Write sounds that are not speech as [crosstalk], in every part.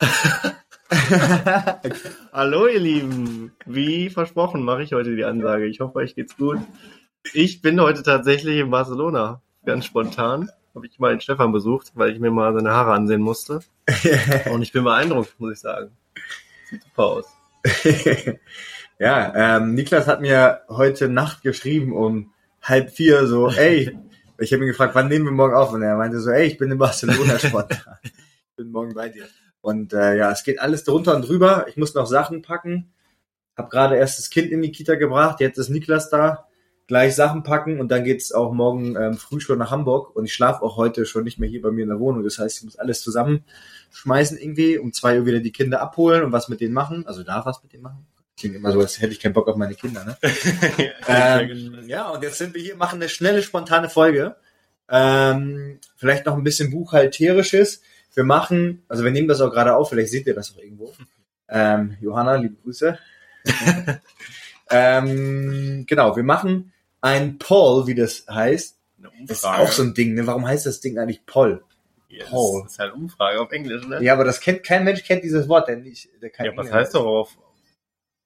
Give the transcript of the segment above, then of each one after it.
[laughs] Hallo ihr Lieben, wie versprochen mache ich heute die Ansage. Ich hoffe, euch geht's gut. Ich bin heute tatsächlich in Barcelona, ganz spontan. Habe ich mal den Stefan besucht, weil ich mir mal seine Haare ansehen musste. [laughs] Und ich bin beeindruckt, muss ich sagen. Sieht super aus. [laughs] ja, ähm, Niklas hat mir heute Nacht geschrieben um halb vier so, ey, ich habe ihn gefragt, wann nehmen wir morgen auf? Und er meinte so, ey, ich bin in Barcelona spontan. ich bin morgen bei dir. Und äh, ja, es geht alles drunter und drüber. Ich muss noch Sachen packen. Hab gerade erst das Kind in die Kita gebracht. Jetzt ist Niklas da. Gleich Sachen packen und dann geht's auch morgen ähm, früh schon nach Hamburg. Und ich schlafe auch heute schon nicht mehr hier bei mir in der Wohnung. Das heißt, ich muss alles zusammenschmeißen irgendwie. Um zwei Uhr wieder die Kinder abholen und was mit denen machen. Also darf was mit denen machen. Klingt immer so, als hätte ich keinen Bock auf meine Kinder, ne? [laughs] ähm, ja, und jetzt sind wir hier, machen eine schnelle, spontane Folge. Ähm, vielleicht noch ein bisschen buchhalterisches. Wir machen, also wir nehmen das auch gerade auf, vielleicht seht ihr das auch irgendwo. Ähm, Johanna, liebe Grüße. [laughs] ähm, genau, wir machen ein Poll, wie das heißt. Das ist auch so ein Ding, ne? Warum heißt das Ding eigentlich Poll? Ja, Poll. Das ist halt Umfrage auf Englisch, ne? Ja, aber das kennt kein Mensch kennt dieses Wort, denn nicht. Der kein ja, was heißt doch auf?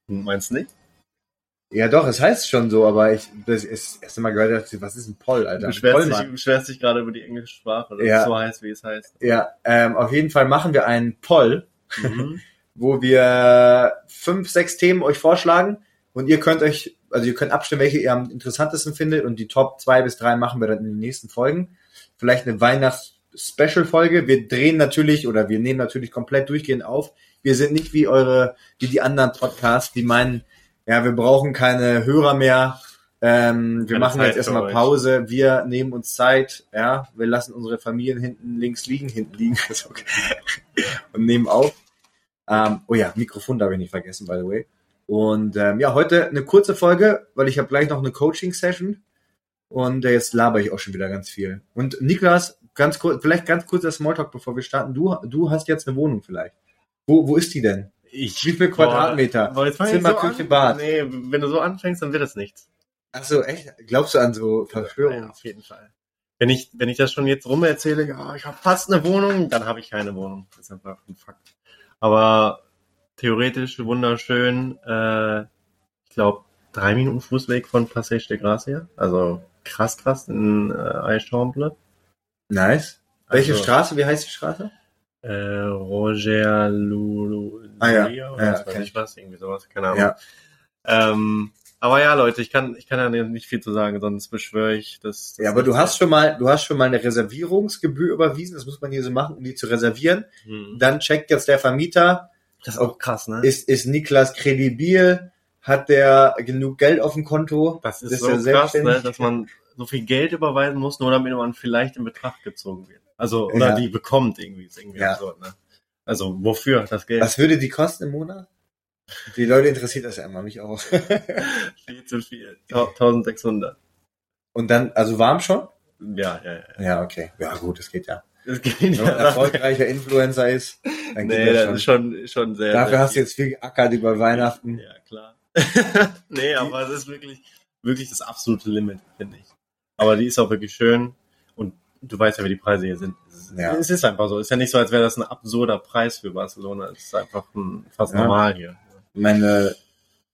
Meinst du nicht? Ja, doch, es heißt schon so, aber ich das ist das erste Mal gehört, was ist ein Poll, Alter? Du beschwerst, dich, beschwerst dich gerade über die englische Sprache, dass ja. es so heißt, wie es heißt. Ja, ähm, auf jeden Fall machen wir einen Poll, mhm. [laughs] wo wir fünf, sechs Themen euch vorschlagen und ihr könnt euch, also ihr könnt abstimmen, welche ihr am interessantesten findet und die Top zwei bis drei machen wir dann in den nächsten Folgen. Vielleicht eine Weihnachts-Special-Folge. Wir drehen natürlich oder wir nehmen natürlich komplett durchgehend auf. Wir sind nicht wie eure, wie die anderen Podcasts, die meinen, ja, wir brauchen keine Hörer mehr. Ähm, wir machen Zeit jetzt erstmal Pause. Wir nehmen uns Zeit. Ja, wir lassen unsere Familien hinten links liegen, hinten liegen. [laughs] okay. Und nehmen auf. Ähm, oh ja, Mikrofon darf ich nicht vergessen, by the way. Und ähm, ja, heute eine kurze Folge, weil ich habe gleich noch eine Coaching-Session. Und äh, jetzt laber ich auch schon wieder ganz viel. Und Niklas, ganz kurz, vielleicht ganz kurz das Smalltalk, bevor wir starten. Du, du hast jetzt eine Wohnung vielleicht. Wo, wo ist die denn? Ich, Wie viel Quadratmeter? Boah, Zimmer, so Küche, Bad. Nee, wenn du so anfängst, dann wird das nichts. Ach so, echt? Glaubst du an so Verschwörungen? Ja, auf jeden Fall. Wenn ich, wenn ich das schon jetzt rum erzähle, ja, ich habe fast eine Wohnung, dann habe ich keine Wohnung. Das ist einfach ein Fakt. Aber theoretisch wunderschön, äh, ich glaube, drei Minuten Fußweg von Passage de Gracia. Also krass krass in äh, Eichhornble. Nice. Welche also, Straße? Wie heißt die Straße? Äh, Roger Lulu. Ah ja, ja weiß okay. ich was, irgendwie sowas, keine Ahnung. Ja. Ähm, aber ja, Leute, ich kann, ich kann ja nicht viel zu sagen, sonst beschwöre ich das. das ja, aber du hast schon mal, du hast schon mal eine Reservierungsgebühr überwiesen. Das muss man hier so machen, um die zu reservieren. Hm. Dann checkt jetzt der Vermieter. Das ist auch krass, ne? Ist, ist Niklas kredibil? Hat der genug Geld auf dem Konto? Das ist, ist so krass, ne, dass man so viel Geld überweisen muss, nur damit man vielleicht in Betracht gezogen wird. Also, oder ja. die bekommt irgendwie, ist irgendwie ja. absurd, ne? Also, wofür das Geld? Was würde die kosten im Monat? Die Leute interessiert das ja immer, mich auch. [laughs] viel zu viel. 1600. Und dann, also warm schon? Ja, ja, ja. Ja, okay. Ja, gut, das geht ja. Das geht Wenn man ja. erfolgreicher Influencer ist, dann [laughs] geht nee, das, das ist schon, schon sehr. Dafür sehr hast du jetzt viel geackert über Weihnachten. Ja, klar. [laughs] nee, aber es ist wirklich, wirklich das absolute Limit, finde ich. Aber die ist auch wirklich schön und du weißt ja, wie die Preise hier sind. Ja. Es ist einfach so. Es ist ja nicht so, als wäre das ein absurder Preis für Barcelona. Es ist einfach ein, fast ja. normal hier. Meine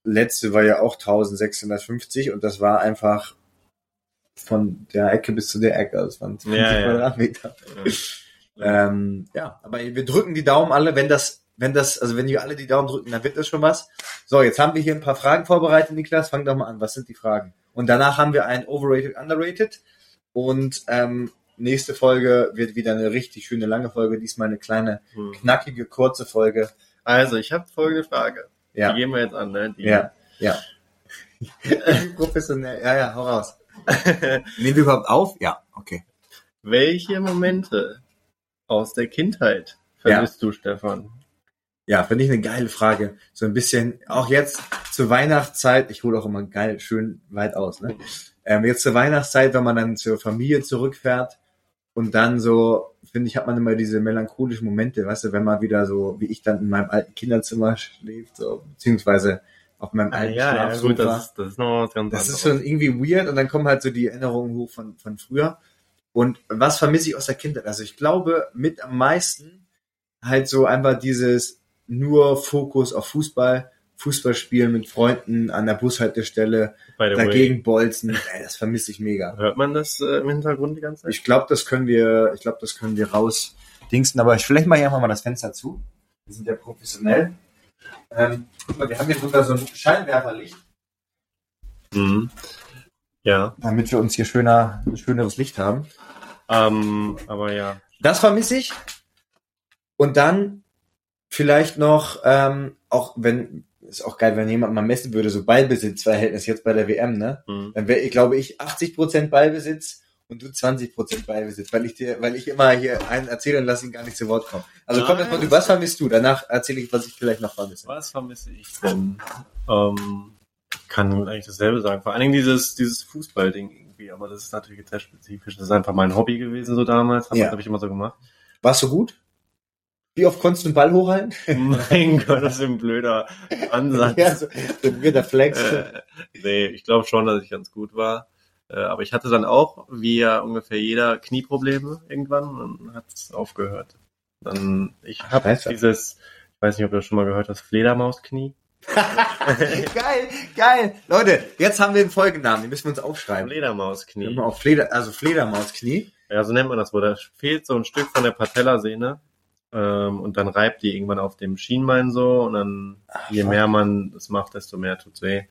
letzte war ja auch 1650 und das war einfach von der Ecke bis zu der Ecke. Das waren 20 ja, Quadratmeter. Ja. ähm, ja, aber wir drücken die Daumen alle, wenn das, wenn das, also wenn wir alle die Daumen drücken, dann wird das schon was. So, jetzt haben wir hier ein paar Fragen vorbereitet, Niklas. Fang doch mal an. Was sind die Fragen? Und danach haben wir ein Overrated, Underrated. Und ähm, nächste Folge wird wieder eine richtig schöne lange Folge. Diesmal eine kleine, hm. knackige, kurze Folge. Also, ich habe folgende Frage. Ja. Die gehen wir jetzt an, ne? Die ja, ja. [laughs] Professionell. Ja, ja, hau raus. [laughs] Nehmen wir überhaupt auf? Ja, okay. Welche Momente aus der Kindheit vermisst ja. du, Stefan? Ja, finde ich eine geile Frage. So ein bisschen, auch jetzt zur Weihnachtszeit, ich hole auch immer geil, schön weit aus, ne? Ähm, jetzt zur Weihnachtszeit, wenn man dann zur Familie zurückfährt und dann so, finde ich, hat man immer diese melancholischen Momente, weißt du, wenn man wieder so, wie ich dann in meinem alten Kinderzimmer schläft, so, beziehungsweise auf meinem ah, alten ja, Schlafsofa. Ja, gut, das, ist, das ist noch was ganz Das ist schon irgendwie weird und dann kommen halt so die Erinnerungen hoch von, von früher. Und was vermisse ich aus der Kindheit? Also ich glaube, mit am meisten halt so einfach dieses nur Fokus auf Fußball, Fußball spielen mit Freunden an der Bushaltestelle, dagegen bolzen, ey, das vermisse ich mega. Hört man das äh, im Hintergrund die ganze Zeit? Ich glaube, das können wir, ich glaube, das können wir raus dingsen, aber ich, vielleicht mache ich einfach mal das Fenster zu. Wir sind ja professionell. Ähm, guck mal, wir haben hier sogar so ein Scheinwerferlicht, Mhm. Ja, damit wir uns hier schöner, schöneres Licht haben. ähm, aber ja. Das vermisse ich. Und dann vielleicht noch, ähm, auch wenn, ist auch geil, wenn jemand mal messen würde, so Ballbesitzverhältnis jetzt bei der WM, ne? Mhm. Dann wäre, glaube ich, 80% Ballbesitz und du 20% Ballbesitz, weil ich dir, weil ich immer hier einen erzähle und lass ihn gar nicht zu Wort kommen. Also komm erstmal, du, was vermisst du? Danach erzähle ich, was ich vielleicht noch vermisse. Was vermisse ich denn? Ähm, ich kann eigentlich dasselbe sagen. Vor allen Dingen dieses, dieses Fußballding irgendwie, aber das ist natürlich jetzt sehr spezifisch. Das ist einfach mein Hobby gewesen so damals. Hab, Ja. Das habe ich immer so gemacht. Warst du gut? Wie oft konntest du den Ball hochhalten? [laughs] [laughs] mein Gott, das ist ein blöder Ansatz. [laughs] ja, so, so ein weirder Flex. äh, nee, ich glaube schon, dass ich ganz gut war. Äh, aber ich hatte dann auch, wie ja ungefähr jeder, Knieprobleme irgendwann und hat es aufgehört. Dann, ich habe dieses, ich weiß nicht, ob du das schon mal gehört hast, Fledermausknie. geil, geil. Leute, jetzt haben wir den Folgennamen, den müssen wir uns aufschreiben. Fledermausknie. Auf Fleder, also Fledermausknie. Ja, so nennt man das wohl. Da fehlt so ein Stück von der Patellasehne. Ähm, und dann reibt die irgendwann auf dem Schienbein so. Und dann, Ach, je mehr man das macht, desto mehr tut's weh.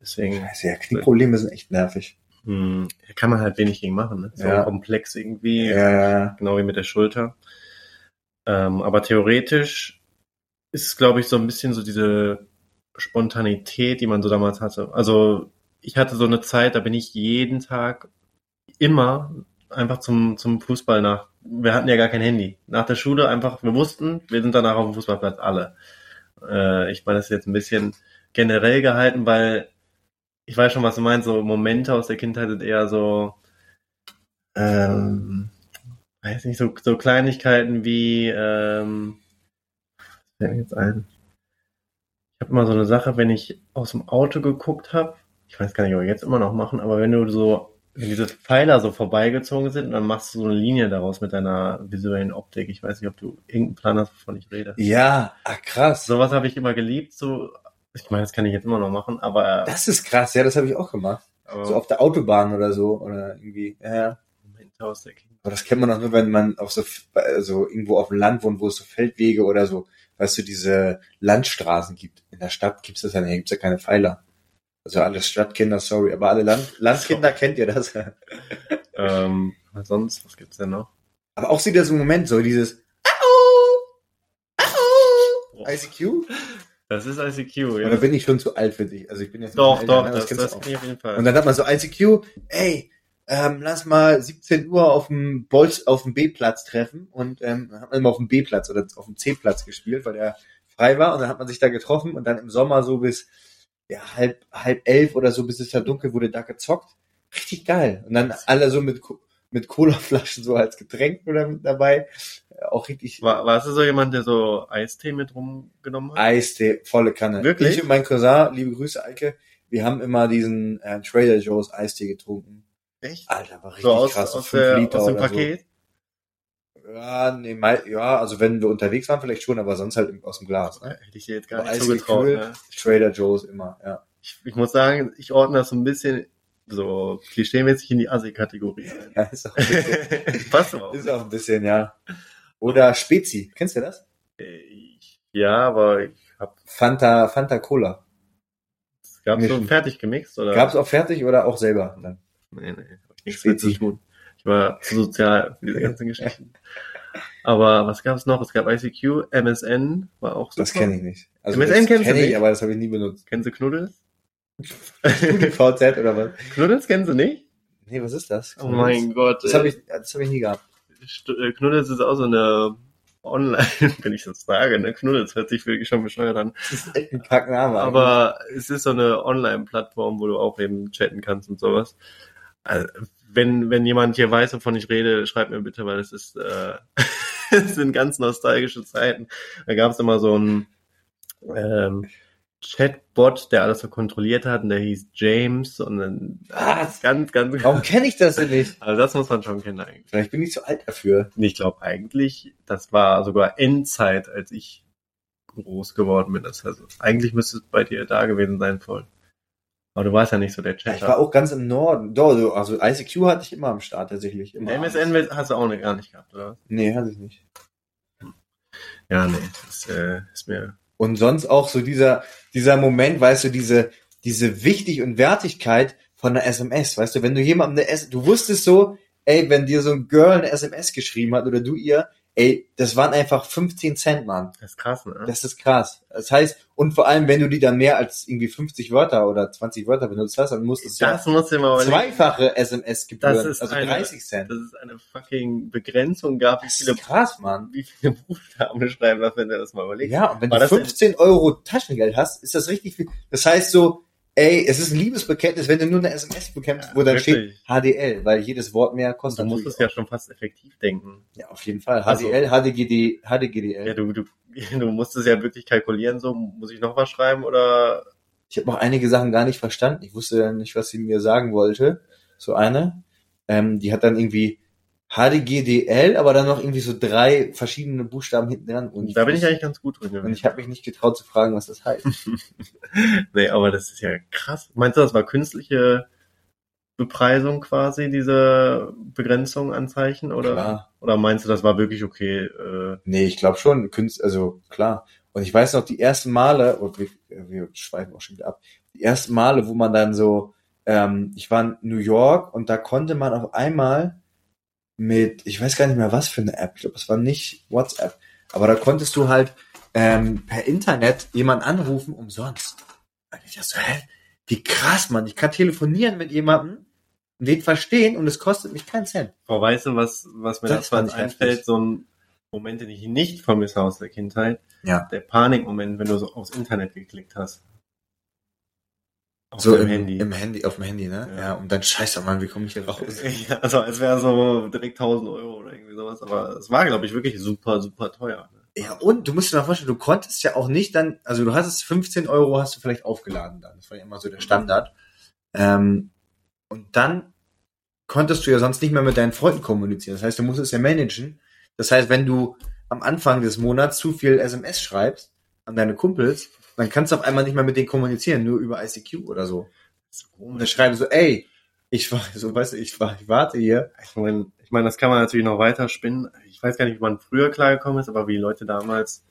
Deswegen Scheiße, ja, Knieprobleme sind echt nervig. hm, kann man halt wenig gegen machen. Ne? So Ja. komplex irgendwie. Ja, Genau wie mit der Schulter. Ähm, aber theoretisch ist es, glaube ich, so ein bisschen so diese Spontanität, die man so damals hatte. Also ich hatte so eine Zeit, da bin ich jeden Tag immer einfach zum, zum Fußball nach. Wir hatten ja gar kein Handy. Nach der Schule einfach, wir wussten, wir sind danach auf dem Fußballplatz, alle. Äh, ich meine, das ist jetzt ein bisschen generell gehalten, weil ich weiß schon, was du meinst, so Momente aus der Kindheit sind eher so, ähm, weiß nicht, so, so Kleinigkeiten wie, ähm, was fällt mir jetzt ein? Ich habe immer so eine Sache, wenn ich aus dem Auto geguckt habe, ich weiß gar nicht, ob wir jetzt immer noch machen, aber wenn du so, wenn diese Pfeiler so vorbeigezogen sind, dann machst du so eine Linie daraus mit deiner visuellen Optik. Ich weiß nicht, ob du irgendeinen Plan hast, wovon ich rede. ja. ah, krass. Sowas habe ich immer geliebt, so, ich meine, das kann ich jetzt immer noch machen, aber, Das ist krass, ja, das habe ich auch gemacht. aber So auf der Autobahn oder so, oder irgendwie, ja, ja. Aber das kennt man auch nur, wenn man auf so, also irgendwo auf dem Land wohnt, wo es so Feldwege oder so, weißt du, diese Landstraßen gibt. In der Stadt gibt's das ja nicht, gibt's ja keine Pfeiler. Also alle Stadtkinder, sorry, aber alle Land Landkinder kennt ihr das. [laughs] Ähm, was sonst, was gibt's denn noch? Aber auch wieder so ein Moment, so dieses Au! Au! ICQ? Das ist ICQ, ja. Oder bin ich schon zu alt für dich? Also ich bin jetzt Doch, doch, das, das auch. kann ich auf jeden Fall. Und dann hat man so ICQ, ey, ähm, lass mal 17 Uhr auf dem Bolz, auf dem B-Platz treffen und ähm, dann hat man immer auf dem B-Platz oder auf dem C-Platz gespielt, weil der frei war und dann hat man sich da getroffen und dann im Sommer so bis ja, halb, halb elf oder so, bis es da dunkel wurde, da gezockt. Richtig geil. Und dann alle so mit, mit Colaflaschen so als Getränk oder mit dabei. Auch richtig War, warst du so jemand, der so Eistee mit rumgenommen hat? Eistee, volle Kanne. Wirklich? Ich und mein Cousin, liebe Grüße, Eike, wir haben immer diesen äh, Trader Joe's Eistee getrunken. Echt? Alter, war richtig So aus, krass. so aus, fünf der, Liter aus dem oder Paket? So. Ja, nee, mei- ja, also wenn wir unterwegs waren, vielleicht schon, aber sonst halt aus dem Glas. Ne? Hätte ich dir jetzt gar Aber nicht so Eis getraut. gekühlt. Ne? Trader Joe's immer, ja. Ich, ich muss sagen, ich ordne das so ein bisschen so klischeemäßig in die Assi-Kategorie. [laughs] ja ist, auch ein bisschen, [laughs] Passt aber auch. ist auch ein bisschen, ja. Oder Spezi, kennst du das? Ich, ja, aber ich hab, Fanta, Fanta Cola. es gab so Mischen. fertig gemixt, oder? Gab's auch fertig oder auch selber? Dann? Nee, nee, nichts Spezi. zu tun. Ich war zu sozial für diese ganzen Geschichten. Aber was gab's noch? Es gab ICQ, MSN, war auch super. Das kenne ich nicht. Also MSN das kennst du kenn ich, nicht? aber das habe ich nie benutzt. Kennst du Knuddels? VZ oder was? [laughs] Knuddels kennst du nicht? Nee, was ist das? Oh mein Gott. Das habe ich, das habe ich nie gehabt. Äh, Knuddels ist auch so eine Online, [laughs] wenn ich das sage, ne? Knuddels hört sich wirklich schon bescheuert an. Das ist echt ein Kackname. Aber es ist so eine Online-Plattform, wo du auch eben chatten kannst und sowas. Also, wenn, wenn jemand hier weiß, wovon ich rede, schreibt mir bitte, weil es ist, äh, [laughs] es sind ganz nostalgische Zeiten. Da gab es immer so ein, ähm, Chatbot, der alles so kontrolliert hat und der hieß James und dann Was? ganz, ganz. Warum kenne ich das denn nicht? Also das muss man schon kennen eigentlich. Vielleicht bin ich zu alt dafür. Ich glaube eigentlich, das war sogar Endzeit, als ich groß geworden bin. Das heißt, eigentlich müsste es bei dir da gewesen sein voll. Aber du warst ja nicht so der Ja, Chatter. ich war auch ganz im Norden. Doch, so, also ICQ hatte ich immer am Start tatsächlich. Immer MSN abends. hast du auch nicht, gar nicht gehabt, oder? Nee, hatte ich nicht. Ja, nee, das äh, ist mir. Und sonst auch so dieser, dieser Moment, weißt du, diese, diese Wichtig und Wertigkeit von einer SMS, weißt du, wenn du jemandem eine S, du wusstest so, ey, wenn dir so ein Girl eine SMS geschrieben hat oder du ihr, ey, das waren einfach 15 Cent, Mann. Das ist krass, ne? Das ist krass. Das heißt, und vor allem, wenn du die dann mehr als irgendwie 50 Wörter oder 20 Wörter benutzt hast, dann musstest du das musst du dir mal überlegen. zweifache SMS-Gebühren, Das ist also eine- 30 Cent. dass es eine fucking Begrenzung gab, wie Das viele, ist krass, Mann. wie viele Buchstaben du schreiben darfst, wenn du das mal überlegst. Ja, und wenn War du das denn- 15 Euro Taschengeld hast, ist das richtig viel. Das heißt so, ey, es ist ein Liebesbekenntnis, wenn du nur eine SMS bekämpfst, Ja, wo dann wirklich. steht HDL, weil jedes Wort mehr Du kostet. musst es ja schon fast effektiv denken. ja, auf jeden Fall. Also- HDL, HDGD, HDGDL. Ja, du, du, du musst es ja wirklich kalkulieren, so, muss ich noch was schreiben oder Ich habe noch einige Sachen gar nicht verstanden. Ich wusste ja nicht, was sie mir sagen wollte. So eine, ähm, die hat dann irgendwie HDGDL, aber dann noch irgendwie so drei verschiedene Buchstaben hinten dran. Und da bin ich eigentlich ganz gut drin gewesen. Und ich habe mich nicht getraut zu fragen, was das heißt. [laughs] Nee, aber das ist ja krass. Meinst du, das war künstliche Bepreisung quasi, diese Begrenzung an Zeichen? Oder, Klar. oder meinst du, das war wirklich okay? Äh, Nee, ich glaube schon, Künst, also klar. Und ich weiß noch, die ersten Male, oh, wir, wir schweifen auch schon wieder ab, die ersten Male, wo man dann so, ähm, ich war in New York und da konnte man auf einmal mit, ich weiß gar nicht mehr was für eine App, ich glaube, es war nicht WhatsApp, aber da konntest du halt ähm, per Internet jemanden anrufen umsonst. Und ich dachte so, hä? Wie krass, Mann, ich kann telefonieren mit jemandem und den verstehen und es kostet mich keinen Cent. Boah, weißt du, was, was mir Das ich einfällt? heftig. So ein Moment, den ich nicht vermisse aus der Kindheit. Ja. Der Panikmoment, wenn du so aufs Internet geklickt hast. Auf So dem im Handy. Im Handy, auf dem Handy, ne? Ja. Ja, und dann scheiße, Mann, wie komme ich hier raus? [laughs] Ja, also als wäre so direkt 1000 Euro oder irgendwie sowas. Aber es war, glaube ich, wirklich super, super teuer. ne? Ja, und du musst dir mal vorstellen, du konntest ja auch nicht dann, also du hast es 15 Euro hast du vielleicht aufgeladen dann. Das war ja immer so der Standard. Ähm, und dann konntest du ja sonst nicht mehr mit deinen Freunden kommunizieren. Das heißt, du musst es ja managen. Das heißt, wenn du am Anfang des Monats zu viel SMS schreibst an deine Kumpels, dann kannst du auf einmal nicht mehr mit denen kommunizieren, nur über ICQ oder so. Und dann schreiben so, ey, ich war, so weißt du, ich war, ich warte hier. Ich meine, ich meine, das kann man natürlich noch weiter spinnen. Ich weiß gar nicht, wie man früher klargekommen ist, aber wie Leute damals,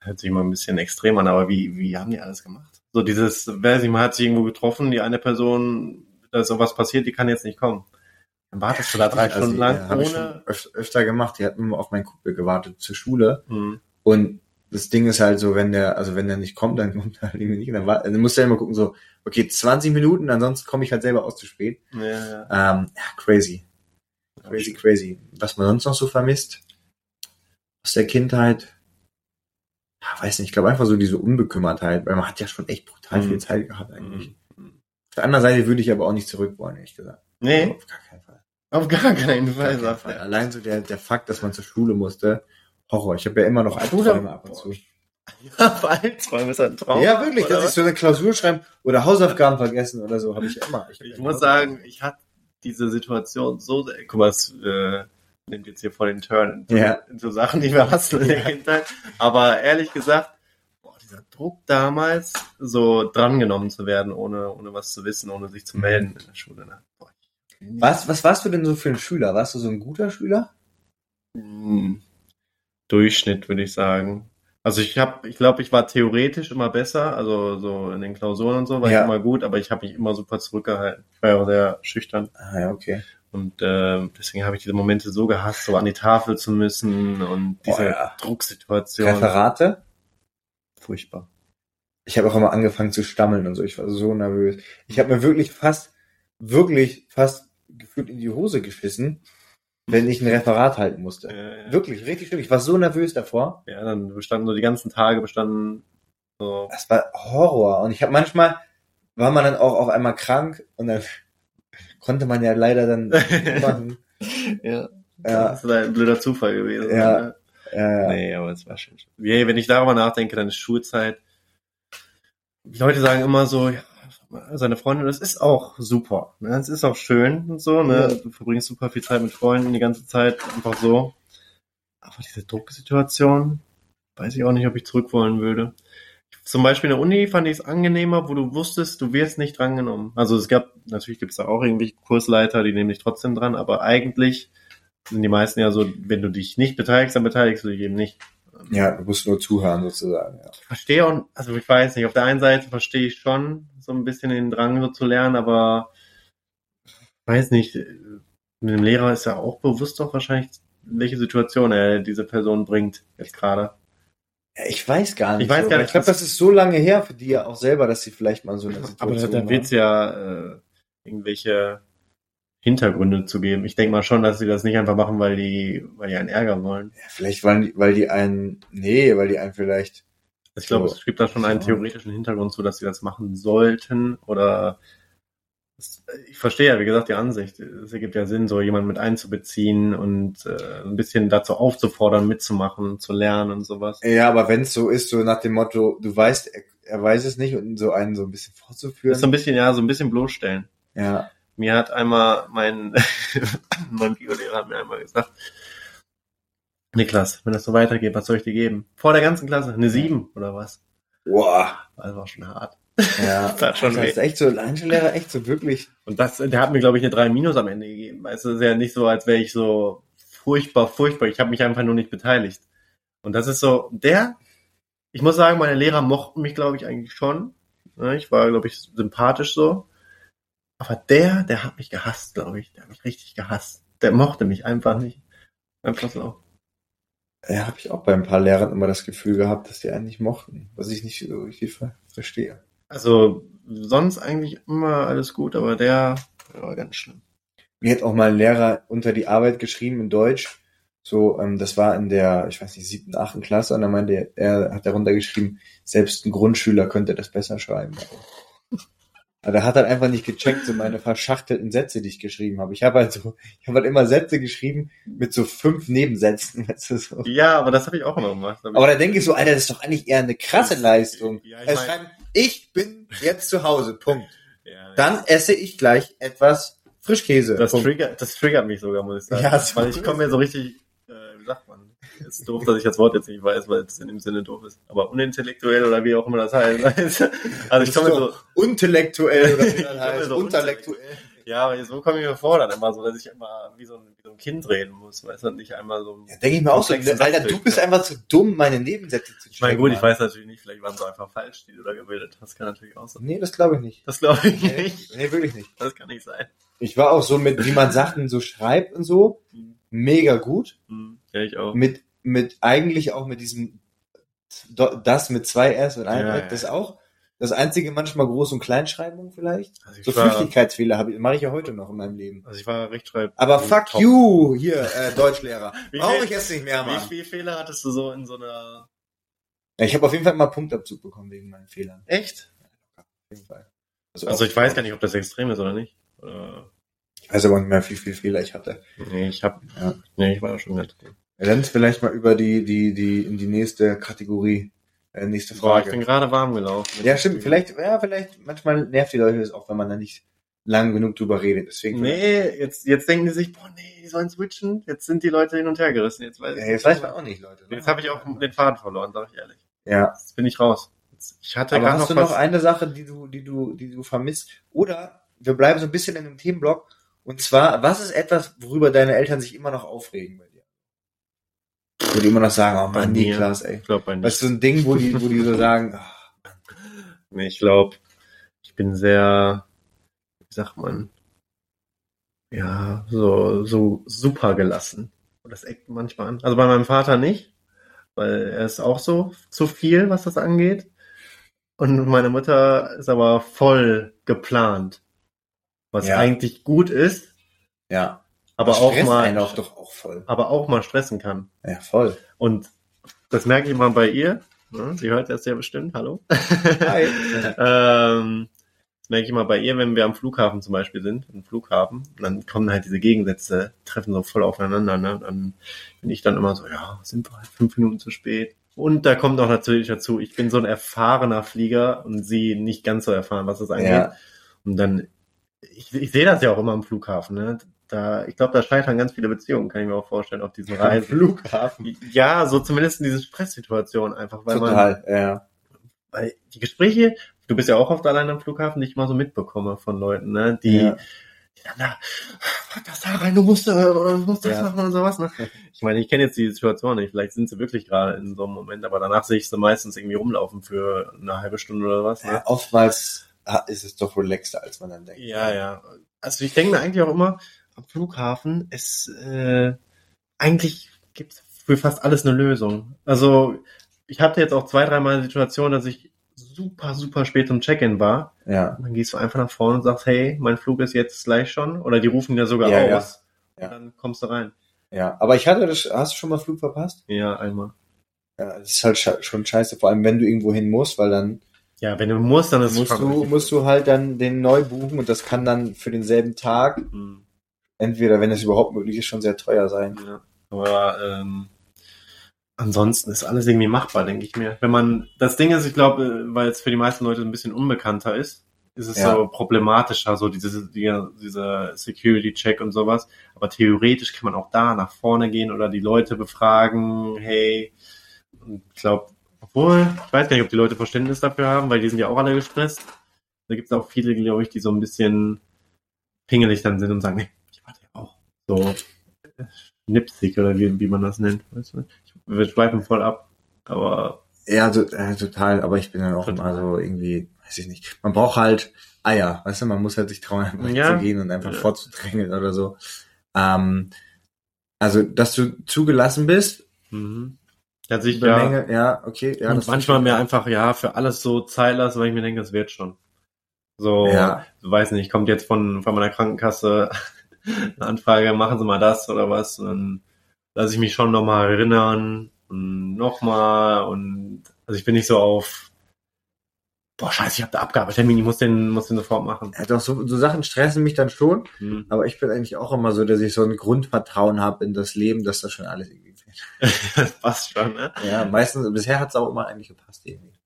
hört sich mal ein bisschen extrem an, aber wie, wie haben die alles gemacht? So dieses, wer sich, man hat sich irgendwo getroffen, die eine Person, da ist sowas passiert, die kann jetzt nicht kommen. Dann wartest du da drei Also, Stunden lang ja, ich ohne. schon öf öfter gemacht. Die hatten immer auf meinen Kumpel gewartet zur Schule. Hm. Und das Ding ist halt so, wenn der, also wenn der nicht kommt, dann [laughs] kommt er halt irgendwie nicht. Dann, war, dann musst du ja immer gucken, so, okay, 20 Minuten, ansonsten komme ich halt selber aus zu spät. Ja, ja. Ähm, ja, crazy. Crazy, crazy. Was man sonst noch so vermisst aus der Kindheit? Ja, weiß nicht, ich glaube einfach so diese Unbekümmertheit, weil man hat ja schon echt brutal Mhm. viel Zeit gehabt eigentlich. Hm. Auf der anderen Seite würde ich aber auch nicht zurück wollen, ehrlich gesagt. Nee, Auf gar keinen Fall. auf gar keinen Auf gar Fall, keinen Fall. Allein so der, der Fakt, dass man zur Schule musste, Horror. Ich habe ja immer noch? Albträume ab und zu. Ja, [laughs] Albträume ist ein Traum. Ja, wirklich, dass ich was? so eine Klausur schreiben oder Hausaufgaben vergessen oder so, habe ich immer. hab Ich muss sagen, ich hatte diese Situation so sehr, guck mal, es äh, nimmt jetzt hier voll den Turn in, Ja. in so Sachen, die wir hatten in der Ja. Kindheit. Aber ehrlich gesagt, boah, dieser Druck damals, so drangenommen zu werden, ohne, ohne was zu wissen, ohne sich zu Mhm. melden in der Schule. Ne? Boah, ich- Was, was warst du denn so für ein Schüler? Warst du so ein guter Schüler? Hm, Durchschnitt, würde ich sagen. Also ich habe, ich glaube, ich war theoretisch immer besser, also so in den Klausuren und so war Ja. ich immer gut, aber ich habe mich immer super zurückgehalten. Ich war ja auch sehr schüchtern. Ah ja, okay. Und äh, deswegen habe ich diese Momente so gehasst, so an die Tafel zu müssen und diese Boah, ja. Drucksituation. Referate? Furchtbar. Ich habe auch immer angefangen zu stammeln und so. Ich war so nervös. Ich habe mir wirklich fast, wirklich fast gefühlt in die Hose geschissen, wenn ich ein Referat halten musste. Äh, Wirklich, richtig schlimm. Ich war so nervös davor. ja, dann bestanden so die ganzen Tage bestanden so. Das war Horror. Und ich habe manchmal, war man dann auch auf einmal krank und dann [laughs] konnte man ja leider dann [laughs] nicht machen. ja, Ja, das ist ein blöder Zufall gewesen. Ja. ne? äh, Nee, aber es war schön. Nee, wenn ich darüber nachdenke, dann ist Schulzeit die Leute sagen immer so, ja, seine Freundin, das ist auch super. Ne? Das ist auch schön und so. Ne? Du verbringst super viel Zeit mit Freunden die ganze Zeit, einfach so. Aber diese Drucksituation, weiß ich auch nicht, ob ich zurück wollen würde. Zum Beispiel in der Uni fand ich es angenehmer, wo du wusstest, du wirst nicht drangenommen. Also es gab, natürlich gibt es da auch irgendwie Kursleiter, die nehmen dich trotzdem dran, aber eigentlich sind die meisten ja so, wenn du dich nicht beteiligst, dann beteiligst du dich eben nicht. Ja, du musst nur zuhören sozusagen. Ja. Ich verstehe und, also ich weiß nicht, auf der einen Seite verstehe ich schon so ein bisschen den Drang so zu lernen, aber weiß nicht, mit dem Lehrer ist ja auch bewusst doch wahrscheinlich, welche Situation er diese Person bringt jetzt gerade. Ich weiß gar nicht. Ich weiß gar nicht, Ich glaube, das ist so lange her für die ja auch selber, dass sie vielleicht mal so eine Situation Aber da, da waren. wird es ja äh, irgendwelche Hintergründe zu geben. Ich denke mal schon, dass sie das nicht einfach machen, weil die, weil die einen ärgern wollen. Ja, vielleicht weil die, weil die einen, nee, weil die einen vielleicht, Ich glaube, So. es gibt da schon einen Ja. theoretischen Hintergrund zu, dass sie das machen sollten oder ich verstehe ja, wie gesagt, die Ansicht. Es ergibt ja Sinn, so jemanden mit einzubeziehen und äh, ein bisschen dazu aufzufordern, mitzumachen, zu lernen und sowas. ja, aber wenn es so ist, so nach dem Motto, du weißt, er, er weiß es nicht und so einen so ein bisschen Das vorzuführen. ist so ein bisschen, ja, so ein bisschen bloßstellen. ja, Mir hat einmal mein, [laughs] mein Biolehrer hat mir einmal gesagt, Niklas, wenn das so weitergeht, was soll ich dir geben? Vor der ganzen Klasse, eine sieben oder was? boah, Das war schon hart. ja, [laughs] Das hat schon das ist echt so, Einzellehrer echt so wirklich, Und das, der hat mir, glaube ich, eine 3 Minus am Ende gegeben. Weißt du, es ist ja nicht so, als wäre ich so furchtbar, furchtbar. Ich habe mich einfach nur nicht beteiligt. Und das ist so, der, ich muss sagen, meine Lehrer mochten mich, glaube ich, eigentlich schon. Ne, Ich war, glaube ich, sympathisch so. Aber der, der hat mich gehasst, glaube ich. Der hat mich richtig gehasst. Der mochte mich einfach nicht. Einfach so. ja, habe ich auch bei ein paar Lehrern immer das Gefühl gehabt, dass die einen nicht mochten, was ich nicht so richtig ver verstehe. Also, sonst eigentlich immer alles gut, aber der war ganz schlimm. Mir hat auch mal ein Lehrer unter die Arbeit geschrieben in Deutsch. So, ähm, das war in der, ich weiß nicht, siebten, achten Klasse und dann meinte er, er hat darunter geschrieben, selbst ein Grundschüler könnte das besser schreiben. Aber er hat halt einfach nicht gecheckt, so meine verschachtelten Sätze, die ich geschrieben habe. Ich habe halt so, ich habe halt immer Sätze geschrieben mit so fünf Nebensätzen. [laughs] Weißt du, so. Ja, aber das habe ich auch immer gemacht. Aber da denke ich so, Alter, das ist doch eigentlich eher eine krasse Leistung. Ja, ich Er mein- schreibt, ich bin jetzt zu Hause, Punkt. ja, Dann esse ich gleich etwas Frischkäse. Das Punkt. triggert, das triggert mich sogar, muss ich sagen. Ja, weil ich komme mir so richtig, äh, wie sagt man? Ist doof, dass ich das Wort jetzt nicht weiß, weil es in dem Sinne doof ist. Aber unintellektuell oder wie auch immer das heißt. [laughs] Also ich komme so, Untellektuell oder wie das [laughs] heißt. so Unterlektuell. ja, aber so komme ich mir vor dann immer so, dass ich immer wie so ein, wie so ein Kind reden muss, weißt du, nicht einmal so. Ja, denke ich mir auch so, Alter, Satz du bist einfach zu dumm, meine Nebensätze zu Ich meine, gut, ich weiß natürlich nicht, vielleicht waren sie einfach falsch, die du da gebildet hast. Kann natürlich auch sein. Nee, das glaube ich nicht. Das glaube ich Nee, nicht. nee, wirklich nicht. Das kann nicht sein. Ich war auch so mit, wie man Sachen so schreibt und so, mega gut. Hm, ja, ich auch. Mit, mit, eigentlich auch mit diesem, das mit zwei S und einem Ja, S, ja. das auch. Das einzige manchmal Groß- und Kleinschreibung vielleicht. Also So war- Flüchtigkeitsfehler habe ich, mache ich ja heute noch in meinem Leben. Also ich war Rechtschreib. Aber fuck top. you, hier, äh, Deutschlehrer. [laughs] Brauche ich jetzt nicht mehr, Mann. Wie viele Fehler hattest du so in so einer... Ja, ich habe auf jeden Fall immer Punktabzug bekommen wegen meinen Fehlern. Echt? Auf jeden Fall. Also ich weiß gar nicht, ob das extrem ist oder nicht. Oder... Ich weiß aber nicht mehr, wie viele Fehler ich hatte. Nee, ich hab... Ja. Nee, ich war ja schon ganz dann vielleicht mal über die, die, die, in die nächste Kategorie, äh, nächste Boah, ich bin Frage. gerade warm gelaufen. Ja, stimmt. Vielleicht, ja, vielleicht, manchmal nervt die Leute das auch, wenn man da nicht lang genug drüber redet. Deswegen. Nee, jetzt, jetzt denken die sich, boah, nee, die sollen switchen. Jetzt sind die Leute hin und her gerissen. Jetzt weiß, Ja, jetzt weiß man auch nicht, Leute. ne? Jetzt habe ich auch den Faden verloren, sag ich ehrlich. Ja. Jetzt bin ich raus. Ich hatte Aber hast noch du noch eine Sache, die du, die du, die du vermisst? Oder wir bleiben so ein bisschen in dem Themenblock. Und zwar, was ist etwas, worüber deine Eltern sich immer noch aufregen? Wo die immer noch sagen, oh Bei Mann, mir. Niklas, ey. Ich glaube bei Das ist nicht. so ein Ding, wo die, wo die so [laughs] sagen, ah, Nee, ich glaube, ich bin sehr, wie sagt man, ja, so, so super gelassen. Und das eckt manchmal an. Also bei meinem Vater nicht, weil er ist auch so zu viel, was das angeht. Und meine Mutter ist aber voll geplant. Was Ja. eigentlich gut ist, ja. Aber auch mal, auch doch auch voll. aber auch mal stressen kann. Ja, voll. Und das merke ich mal bei ihr. Sie hört das ja bestimmt. Hallo. [laughs] Hi. ähm, das merke ich mal bei ihr, wenn wir am Flughafen zum Beispiel sind, am Flughafen, dann kommen halt diese Gegensätze, treffen so voll aufeinander. Ne? Dann bin ich dann immer so, ja, sind wir halt fünf Minuten zu spät. Und da kommt noch natürlich dazu, ich bin so ein erfahrener Flieger und sie nicht ganz so erfahren, was das angeht. Ja. Und dann, ich, ich sehe das ja auch immer am Flughafen, ne? Da, ich glaube, da scheitern ganz viele Beziehungen, kann ich mir auch vorstellen, auf diesen [laughs] Reisen. Flughafen. [laughs] Ja, so zumindest in diesen Stresssituationen einfach, weil man, Total, ja. weil die Gespräche, du bist ja auch oft allein am Flughafen, die ich mal so mitbekomme von Leuten, ne, die, Ja. die dann da, pack das da rein, du musst, äh, oder du musst das Ja. machen und sowas, ne. Ich meine, ich kenne jetzt die Situation nicht, vielleicht sind sie wirklich gerade in so einem Moment, aber danach sehe ich sie meistens irgendwie rumlaufen für eine halbe Stunde oder was, ne. ja. Oftmals ah, ist es doch relaxter, als man dann denkt. Ja, ja. Also ich denke mir eigentlich auch immer, am Flughafen ist äh, eigentlich gibt's für fast alles eine Lösung. Also ich hatte jetzt auch zwei, dreimal die Situation, dass ich super, super spät zum Check-in war. Ja. Und dann gehst du einfach nach vorne und sagst, hey, mein Flug ist jetzt gleich schon. Oder die rufen ja sogar Ja, ja. aus. Ja. Und dann kommst du rein. Ja. Aber ich hatte das, hast du schon mal Flug verpasst? Ja, einmal. Ja, das ist halt schon scheiße, vor allem wenn du irgendwo hin musst, weil dann Ja, wenn du musst, dann ist musst es du, musst du halt dann den neu buchen und das kann dann für denselben Tag, Hm. Entweder, wenn es überhaupt möglich ist, schon sehr teuer sein. Ja, aber ähm, ansonsten ist alles irgendwie machbar, denke ich mir. Wenn man, das Ding ist, ich glaube, weil es für die meisten Leute ein bisschen unbekannter ist, ist es Ja. so problematischer, so diese, die, dieser Security-Check und sowas. Aber theoretisch kann man auch da nach vorne gehen oder die Leute befragen, hey, ich glaube, obwohl, ich weiß gar nicht, ob die Leute Verständnis dafür haben, weil die sind ja auch alle gestresst. Da gibt es auch viele, glaube ich, die so ein bisschen pingelig dann sind und sagen, nee, ich warte ja auch. So schnipsig oder wie, wie man das nennt. Weißt du? ich, wir schweifen voll ab. Aber Ja, to äh, total, aber ich bin dann auch Total. immer so irgendwie, weiß ich nicht. Man braucht halt Eier, weißt du, man muss halt sich trauen, einfach Ja. zu gehen und einfach Ja. vorzudrängeln oder so. Ähm, also, dass du zugelassen bist, mhm. dass ich ja, Menge, ja, okay, ja, und manchmal mir einfach ja für alles so Zeit lassen, weil ich mir denke, das wird schon. So, Ja. weiß nicht, kommt jetzt von, von meiner Krankenkasse [laughs] eine Anfrage, machen Sie mal das oder was, und dann lasse ich mich schon nochmal erinnern und nochmal und also ich bin nicht so auf boah, scheiße, ich habe da Abgabetermin, ich muss den, muss den sofort machen. Ja, doch, so, so Sachen stressen mich dann schon, Hm. aber ich bin eigentlich auch immer so, dass ich so ein Grundvertrauen habe in das Leben, dass das schon alles irgendwie wird. das [laughs] passt schon, ne? Ja, meistens, bisher hat's auch immer eigentlich gepasst irgendwie.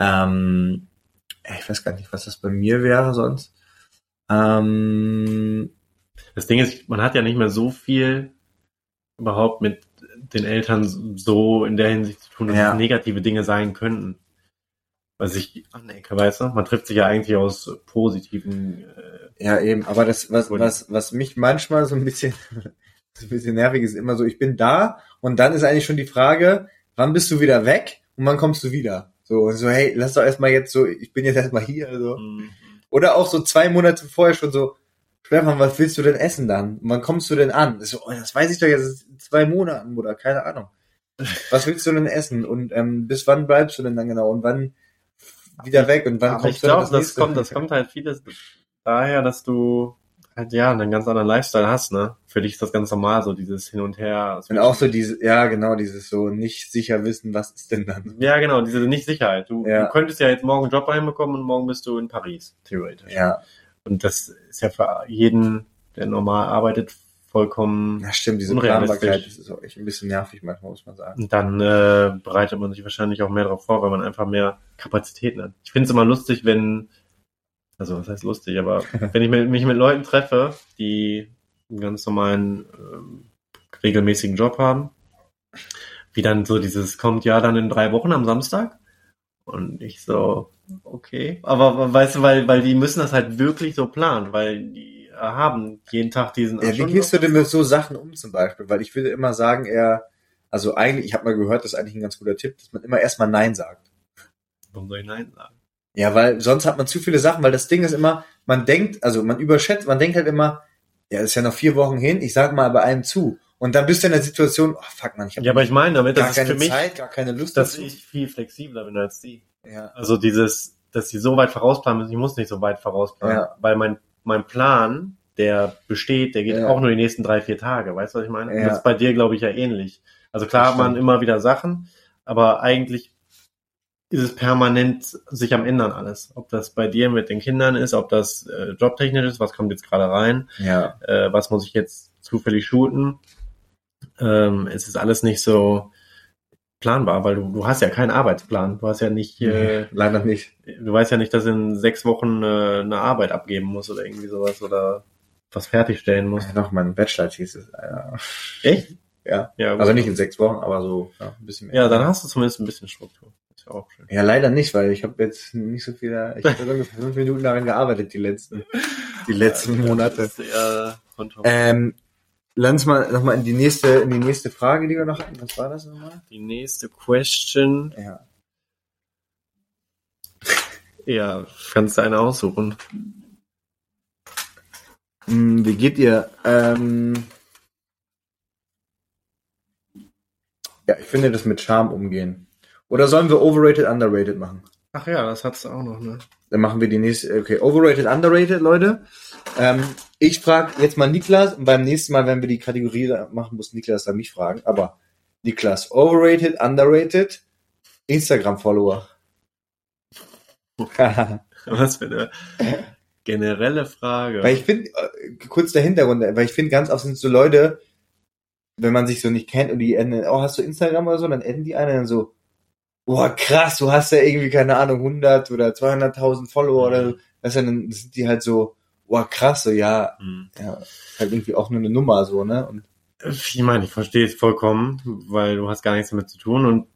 Ähm, ich weiß gar nicht, was das bei mir wäre sonst. Ähm, Das Ding ist, man hat ja nicht mehr so viel überhaupt mit den Eltern so in der Hinsicht zu tun, dass Ja. es negative Dinge sein könnten. Was ich anecke, weißt du? Man trifft sich ja eigentlich aus positiven, äh, ja, eben, aber das, was, was, was mich manchmal so ein bisschen, [laughs] so ein bisschen nervig ist, immer so, ich bin da und dann ist eigentlich schon die Frage, wann bist du wieder weg und wann kommst du wieder? So, und so, hey, lass doch erstmal jetzt so, ich bin jetzt erstmal hier, also. mm, Oder auch so zwei Monate vorher schon so, Stefan, was willst du denn essen dann? Und wann kommst du denn an? Ich so, oh, das weiß ich doch jetzt in zwei Monaten oder keine Ahnung. Was willst du denn essen? Und ähm, bis wann bleibst du denn dann genau? Und wann wieder weg? Und wann aber kommst ich du dann glaube, das nächste? kommt, das kommt halt vieles daher, dass du halt ja einen ganz anderen Lifestyle hast, ne? Für dich ist das ganz normal, so dieses Hin und Her. Und auch so diese, ja genau, dieses so nicht sicher wissen, was ist denn dann? Ja, genau, diese Nicht-Sicherheit. Du, Ja. du könntest ja jetzt morgen einen Job reinbekommen und morgen bist du in Paris, theoretisch. Ja, Und das ist ja für jeden, der normal arbeitet, vollkommen. ja stimmt, diese Unrealistisch. Planbarkeit, das ist auch echt ein bisschen nervig manchmal, muss man sagen. Und dann äh, bereitet man sich wahrscheinlich auch mehr darauf vor, weil man einfach mehr Kapazitäten hat. Ich finde es immer lustig, wenn, also was heißt lustig, aber [laughs] wenn ich mit, mich mit Leuten treffe, die einen ganz normalen, ähm, regelmäßigen Job haben, wie dann so dieses kommt ja dann in drei Wochen am Samstag und ich so okay, aber weißt du, weil weil die müssen das halt wirklich so planen, weil die haben jeden Tag diesen Ja, wie gehst du denn mit so Sachen um zum Beispiel? Weil ich würde immer sagen, eher, also eigentlich, ich habe mal gehört, das ist eigentlich ein ganz guter Tipp, dass man immer erstmal Nein sagt. Warum soll ich nein sagen? Ja, weil sonst hat man zu viele Sachen, weil das Ding ist immer, man denkt, also man überschätzt, man denkt halt immer, ja, das ist ja noch vier Wochen hin, ich sag mal bei einem zu. Und dann bist du in der Situation, oh fuck man, ich habe Ja, aber ich meine damit, gar das keine für mich, Zeit, gar keine Lust dass dazu. ich viel flexibler bin als die. ja. Also dieses, dass sie so weit vorausplanen müssen, ich muss nicht so weit vorausplanen, Ja. weil mein, mein Plan, der besteht, der geht Ja. auch nur die nächsten drei, vier Tage, weißt du, was ich meine? Und Ja. Das ist bei dir, glaube ich, ja ähnlich. Also klar hat man immer wieder Sachen, aber eigentlich ist es permanent sich am ändern alles. Ob das bei dir mit den Kindern ist, ob das äh, jobtechnisch ist, was kommt jetzt gerade rein, Ja. äh, was muss ich jetzt zufällig shooten. Ähm, es ist alles nicht so planbar, weil du, du hast ja keinen Arbeitsplan. Du hast ja nicht, äh, Leider nicht. du weißt ja nicht, dass in sechs Wochen äh, eine Arbeit abgeben muss oder irgendwie sowas oder was fertigstellen muss. Noch mein Bachelor-Thesis. Ja. Echt? ja. Ja, gut. Also nicht in sechs Wochen, aber so ja, ein bisschen mehr. Ja, dann hast du zumindest ein bisschen Struktur. Ist ja auch schön. Ja, leider nicht, weil ich habe jetzt nicht so viel, ich habe ungefähr fünf Minuten daran gearbeitet, die letzten, die letzten Monate. Das ist Konto. Ähm, lass mal nochmal in die nächste, in die nächste Frage, die wir noch hatten. Was war das nochmal? Die nächste Question. Ja. Ja, kannst du eine aussuchen. Hm, wie geht ihr? Ähm, ja, ich finde das mit Charme umgehen. Oder sollen wir overrated, underrated machen? Ach ja, das hat's auch noch, ne? Dann machen wir die nächste. Okay, overrated, underrated, Leute. Ähm, ich frage jetzt mal Niklas und beim nächsten Mal, wenn wir die Kategorie machen, muss Niklas dann mich fragen. Aber Niklas, overrated, underrated, Instagram-Follower. [laughs] Was für eine generelle Frage. weil ich finde, kurz der Hintergrund, weil ich finde, ganz oft sind so Leute, wenn man sich so nicht kennt und die enden, oh, hast du Instagram oder so, dann enden die einen dann so, boah, krass, du hast ja irgendwie, keine Ahnung, 100 oder 200.000 Follower oder so. Das, sind die halt so, boah, krass, so, ja, Hm. ja, halt irgendwie auch nur eine Nummer, so, ne? Und Ich meine, ich verstehe es vollkommen, weil du hast gar nichts damit zu tun und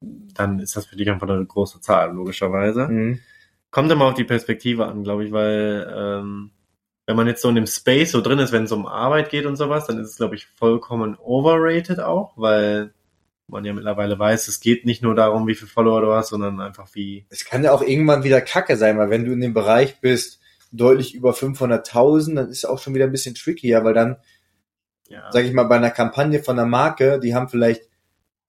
dann ist das für dich einfach eine große Zahl, logischerweise. mhm. Kommt immer auf die Perspektive an, glaube ich, weil ähm, wenn man jetzt so in dem Space so drin ist, wenn es um Arbeit geht und sowas, dann ist es, glaube ich, vollkommen overrated auch, weil man ja mittlerweile weiß, es geht nicht nur darum, wie viele Follower du hast, sondern einfach wie es kann ja auch irgendwann wieder Kacke sein, weil wenn du in dem Bereich bist, deutlich über 500.000, dann ist es auch schon wieder ein bisschen trickier, weil dann ja, sag ich mal, bei einer Kampagne von einer Marke, die haben vielleicht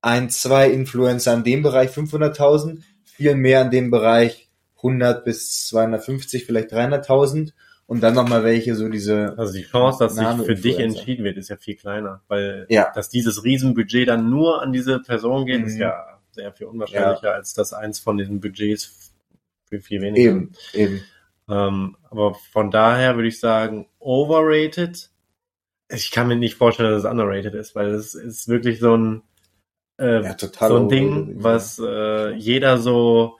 ein, zwei Influencer in dem Bereich 500.000, viel mehr in dem Bereich 100 bis 250, vielleicht 300.000 und dann nochmal welche, so diese, Also die Chance, dass sich für dich entschieden wird, ist ja viel kleiner, weil Ja. dass dieses Riesenbudget dann nur an diese Person geht, Mhm. ist ja sehr viel unwahrscheinlicher, als dass eins von diesen Budgets für viel weniger. eben, eben. Ähm, aber von daher würde ich sagen, overrated. Ich kann mir nicht vorstellen, dass es underrated ist, weil es ist wirklich so ein, äh, Ja, so ein Ding, was äh, jeder so,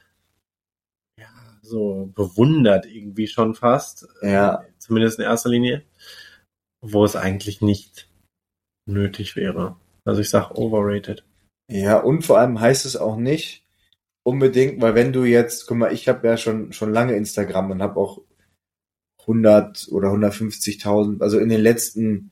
ja, so bewundert irgendwie schon fast. Ja. Äh, Zumindest in erster Linie. Wo es eigentlich nicht nötig wäre. Also ich sag overrated. Ja, und vor allem heißt es auch nicht unbedingt, weil wenn du jetzt, guck mal, ich habe ja schon schon lange Instagram und habe auch 100 oder 150.000, also in den letzten